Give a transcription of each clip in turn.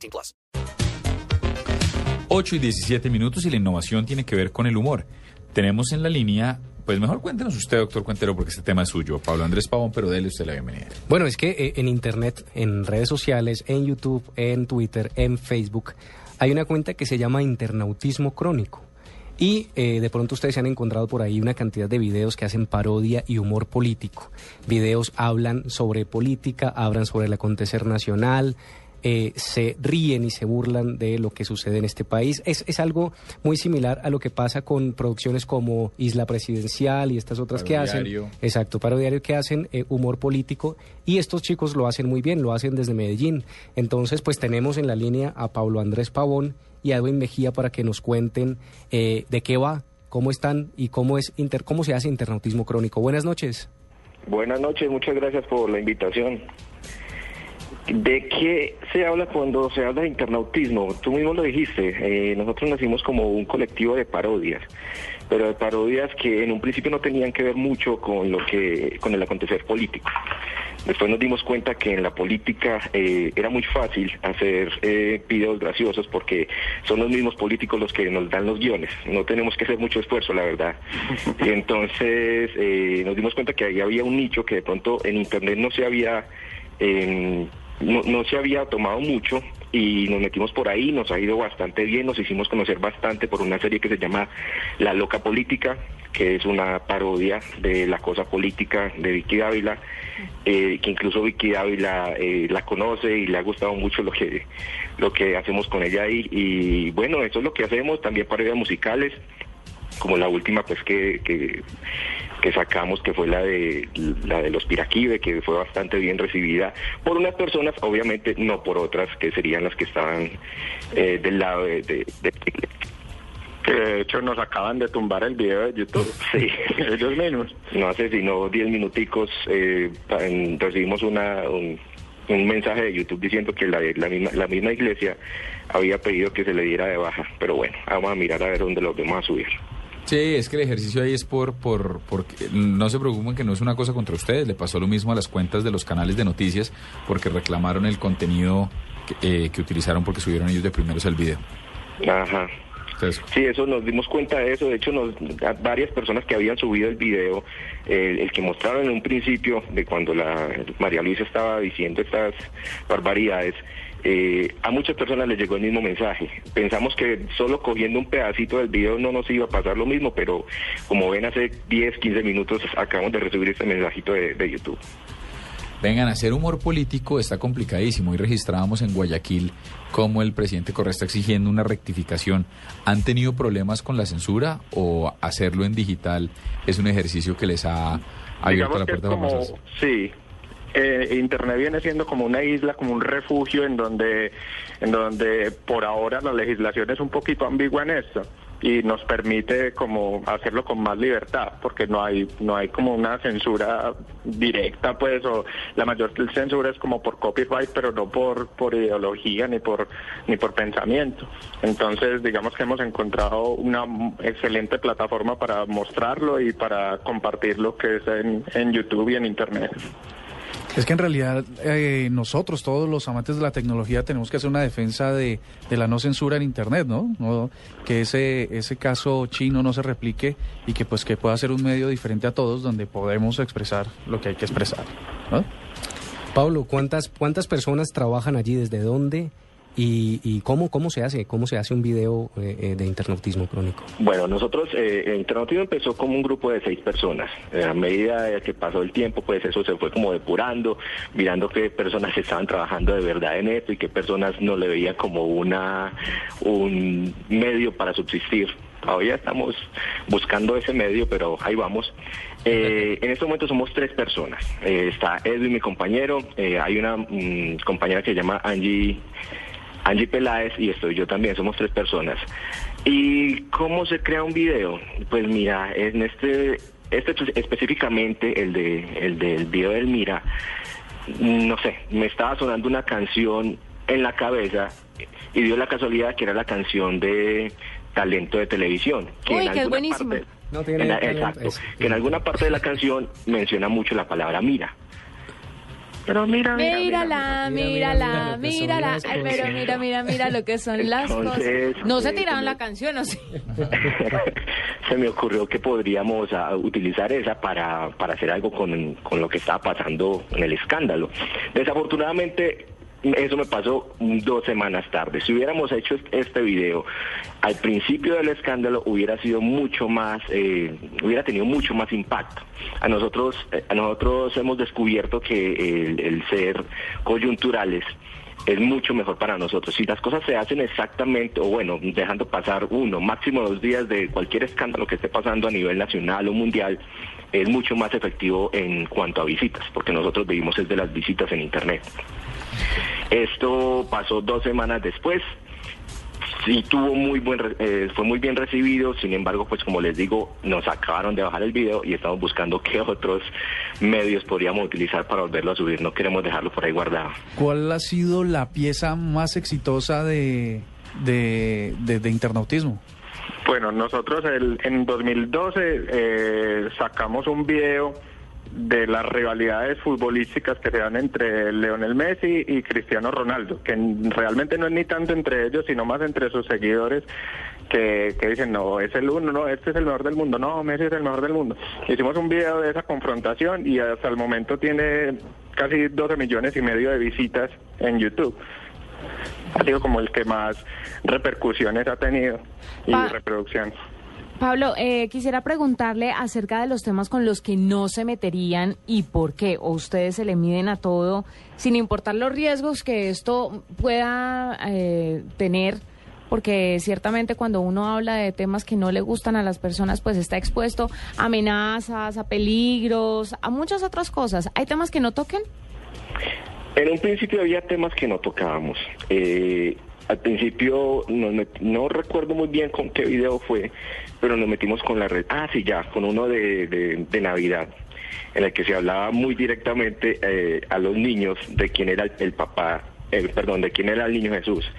18 plus. 8 y 17 minutos y la innovación tiene que ver con el humor. Tenemos en la línea, pues mejor cuéntenos usted, doctor Cuentero, porque este tema es suyo. Pablo Andrés Pavón, pero déle usted la bienvenida. Bueno, es que eh, en Internet, en redes sociales, en YouTube, en Twitter, en Facebook, hay una cuenta que se llama Internautismo Crónico. Y eh, de pronto ustedes se han encontrado por ahí una cantidad de videos que hacen parodia y humor político. Videos hablan sobre política, hablan sobre el acontecer nacional, eh, se ríen y se burlan de lo que sucede en este país. Es, es algo muy similar a lo que pasa con producciones como Isla Presidencial y estas otras que hacen. Parodiario. Exacto, parodiario que hacen eh, humor político y estos chicos lo hacen muy bien, lo hacen desde Medellín. Entonces, pues tenemos en la línea a Pablo Andrés Pavón y a Edwin Mejía para que nos cuenten eh, de qué va, cómo están y cómo es inter, cómo se hace internautismo crónico. Buenas noches. Buenas noches, muchas gracias por la invitación. ¿De qué se habla cuando se habla de internautismo? Tú mismo lo dijiste, eh, nosotros nacimos como un colectivo de parodias, pero de parodias que en un principio no tenían que ver mucho con lo que, con el acontecer político. Después nos dimos cuenta que en la política eh, era muy fácil hacer eh, videos graciosos porque son los mismos políticos los que nos dan los guiones. No tenemos que hacer mucho esfuerzo, la verdad. Y entonces eh, nos dimos cuenta que ahí había un nicho que de pronto en Internet no se había... no, no se había tomado mucho y nos metimos por ahí, nos ha ido bastante bien, nos hicimos conocer bastante por una serie que se llama La Loca Política, que es una parodia de la cosa política de Vicky Dávila, eh, que incluso Vicky Dávila eh, la conoce y le ha gustado mucho lo que, lo que hacemos con ella ahí. Y bueno, eso es lo que hacemos, también parodias musicales, como la última pues que, que sacamos que fue la de la de los Piraquive que fue bastante bien recibida por unas personas obviamente no por otras que serían las que estaban eh, del lado de, de- de- de hecho nos acaban de tumbar el video de YouTube. sí Ellos mismos. no hace sino 10 minuticos eh, recibimos una un, un mensaje de YouTube diciendo que la, la misma la misma iglesia había pedido que se le diera de baja pero bueno vamos a mirar a ver dónde lo vamos a subir Sí, es que el ejercicio ahí es por, por, porque no se preocupen que no es una cosa contra ustedes. Le pasó lo mismo a las cuentas de los canales de noticias porque reclamaron el contenido que, eh, que utilizaron porque subieron ellos de primeros el video. ajá Entonces, Sí, eso nos dimos cuenta de eso. De hecho, nos, varias personas que habían subido el video, el que mostraron en un principio de cuando la María Luisa estaba diciendo estas barbaridades, eh, a muchas personas les llegó el mismo mensaje. Pensamos que solo cogiendo un pedacito del video no nos iba a pasar lo mismo, pero como ven, hace 10, 15 minutos acabamos de recibir este mensajito de, de YouTube. Vengan, hacer humor político está complicadísimo y registrábamos en Guayaquil cómo el presidente Correa está exigiendo una rectificación. ¿Han tenido problemas con la censura o hacerlo en digital es un ejercicio que les ha abierto Digamos la puerta como, más? sí, eh, Internet viene siendo como una isla, como un refugio en donde, en donde por ahora la legislación es un poquito ambigua en esto y nos permite como hacerlo con más libertad porque no hay no hay como una censura directa pues o la mayor censura es como por copyright pero no por por ideología ni por ni por pensamiento. Entonces digamos que hemos encontrado una excelente plataforma para mostrarlo y para compartir lo que es en, en YouTube y en internet Es que en realidad eh, nosotros, todos los amantes de la tecnología, tenemos que hacer una defensa de, la no censura en Internet, ¿no? No, Que ese, ese caso chino no se replique y que pues que pueda ser un medio diferente a todos donde podemos expresar lo que hay que expresar, ¿no? Pablo, ¿cuántas, cuántas personas trabajan allí? ¿Desde dónde? ¿Y, y cómo, cómo se hace? ¿Cómo se hace un video eh, eh, de internautismo crónico? Bueno, nosotros, eh, el Internautivo empezó como un grupo de seis personas. Eh, a medida que pasó el tiempo, pues eso se fue como depurando, mirando qué personas estaban trabajando de verdad en esto y qué personas no le veían como una un medio para subsistir. Todavía estamos buscando ese medio, pero ahí vamos. Eh, en este momento somos tres personas. Eh, está Edwin, mi compañero. hay una mm, compañera que se llama Angie Angie Peláez y estoy yo también, somos tres personas. ¿Y cómo se crea un video? Pues mira, en este, este específicamente, el, de, el del video del Mira, no sé, me estaba sonando una canción en la cabeza y dio la casualidad que era la canción de Talento de Televisión. Que Uy, en que es alguna buenísima. parte- No tiene en la- exacto, es- que en alguna parte de la canción menciona mucho la palabra mira. Pero mira, mira, mira, Mírala, mira, mírala, mírala. Ay, pero mira, mira, mira lo que son las Entonces, cosas. No se eh, tiraron la canción, ¿o sí? se me ocurrió que podríamos ah, utilizar esa para, para hacer algo con, con lo que estaba pasando en el escándalo. Desafortunadamente, eso me pasó dos semanas tarde. Si hubiéramos hecho est- este video al principio del escándalo, hubiera sido mucho más, eh, hubiera tenido mucho más impacto. A nosotros, eh, a nosotros hemos descubierto que el, el ser coyunturales es mucho mejor para nosotros. Si las cosas se hacen exactamente, o bueno, dejando pasar uno, máximo dos días de cualquier escándalo que esté pasando a nivel nacional o mundial, es mucho más efectivo en cuanto a visitas, porque nosotros vivimos es de las visitas en Internet. Esto pasó dos semanas después. Sí tuvo muy buen, re- eh, fue muy bien recibido, sin embargo, pues como les digo, nos acabaron de bajar el video y estamos buscando qué otros medios podríamos utilizar para volverlo a subir. No queremos dejarlo por ahí guardado. ¿Cuál ha sido la pieza más exitosa de, de, de- de internautismo? Bueno, nosotros el- en 2012 eh, sacamos un video de las rivalidades futbolísticas que se dan entre Leonel Messi y Cristiano Ronaldo, que realmente no es ni tanto entre ellos, sino más entre sus seguidores que, que dicen, no, es el uno, no, este es el mejor del mundo, no, Messi es el mejor del mundo. Hicimos un video de esa confrontación y hasta el momento tiene casi 12 millones y medio de visitas en YouTube. Ha sido como el que más repercusiones ha tenido y Pa- reproducción. Pablo, eh, quisiera preguntarle acerca de los temas con los que no se meterían y por qué. O ustedes se le miden a todo sin importar los riesgos que esto pueda eh, tener. Porque ciertamente cuando uno habla de temas que no le gustan a las personas, pues está expuesto a amenazas, a peligros, a muchas otras cosas. ¿Hay temas que no toquen? En un principio había temas que no tocábamos. Eh, al principio met- no recuerdo muy bien con qué video fue, pero nos metimos con la red. Ah, sí, ya, con uno de, de- de Navidad, en el que se hablaba muy directamente eh, a los niños de quién era el, el papá, eh, perdón, de quién era el niño Jesús.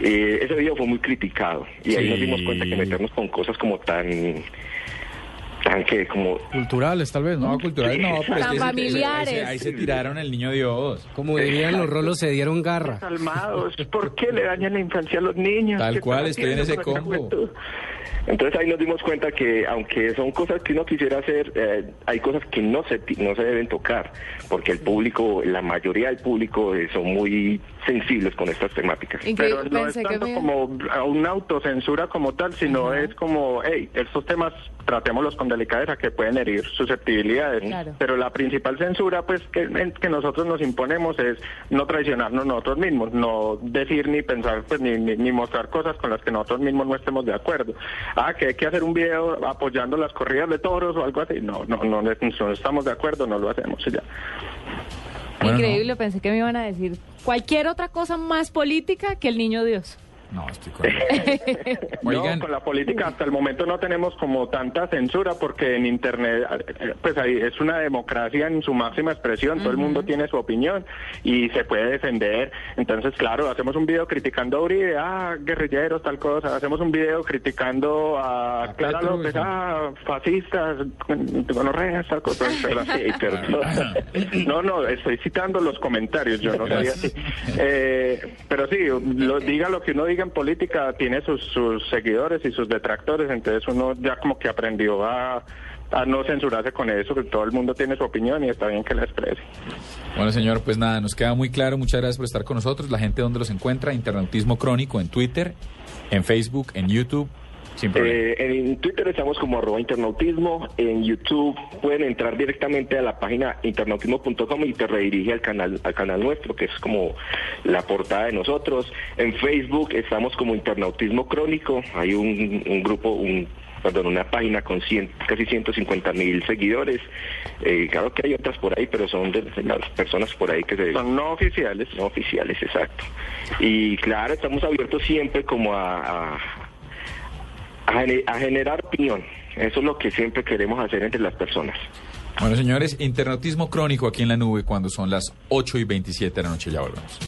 Eh, ese video fue muy criticado y ahí nos dimos cuenta que meternos con cosas como tan, tan que como Culturales, tal vez, ¿no? No, culturales no, pero es Tan familiares. Ahí se, ahí se tiraron el niño Dios. Como dirían los rolos, se dieron garra. Calmados, ¿por qué le dañan la infancia a los niños? Tal ¿Qué cual, estoy en ese combo. Entonces ahí nos dimos cuenta que aunque son cosas que uno quisiera hacer, eh, hay cosas que no se ti- no se deben tocar, porque el público, la mayoría del público eh, son muy sensibles con estas temáticas. Pero no es que tanto como a una autocensura como tal, sino es como, hey, estos temas tratémoslos con delicadeza que pueden herir susceptibilidades. Claro. Pero la principal censura pues que, nosotros nos imponemos es no traicionarnos nosotros mismos, no decir ni pensar pues ni, ni, ni mostrar cosas con las que nosotros mismos no estemos de acuerdo. Ah, que hay que hacer un video apoyando las corridas de toros o algo así. No, no, no, no, no estamos de acuerdo, no lo hacemos y ya. Bueno, Increíble, pensé que me iban a decir cualquier otra cosa más política que el niño Dios. No, estoy con No, con la política hasta el momento no tenemos como tanta censura porque en Internet, pues ahí es una democracia en su máxima expresión, todo el mundo tiene su opinión y se puede defender. Entonces, claro, hacemos un video criticando a Uribe, ah, guerrilleros, tal cosa, hacemos un video criticando a Clara Petro, López, sí. ah, fascistas, gonorreas, tal cosa. No, no, estoy citando los comentarios, yo no soy así. Eh, pero sí, lo, diga lo que uno diga en política, tiene sus, sus seguidores y sus detractores, entonces uno ya como que aprendió a, no censurarse con eso, que todo el mundo tiene su opinión y está bien que la exprese. Bueno, señor, pues nada, nos queda muy claro. Muchas gracias por estar con nosotros. La gente donde los encuentra, Internautismo Crónico en Twitter, en Facebook, en YouTube. Eh, en Twitter estamos como arroba internautismo, en YouTube pueden entrar directamente a la página internautismo.com y te redirige al canal, al canal nuestro, que es como la portada de nosotros. En Facebook estamos como internautismo crónico, hay un, un grupo, un perdón, una página con cien- casi 150 mil seguidores. Eh, claro que hay otras por ahí, pero son de las personas por ahí que se... Son no oficiales. No oficiales, exacto. Y claro, estamos abiertos siempre como a, a, a a generar opinión. Eso es lo que siempre queremos hacer entre las personas. Bueno, señores, internautismo crónico aquí en la nube cuando son las 8 y 27 de la noche. Ya volvemos.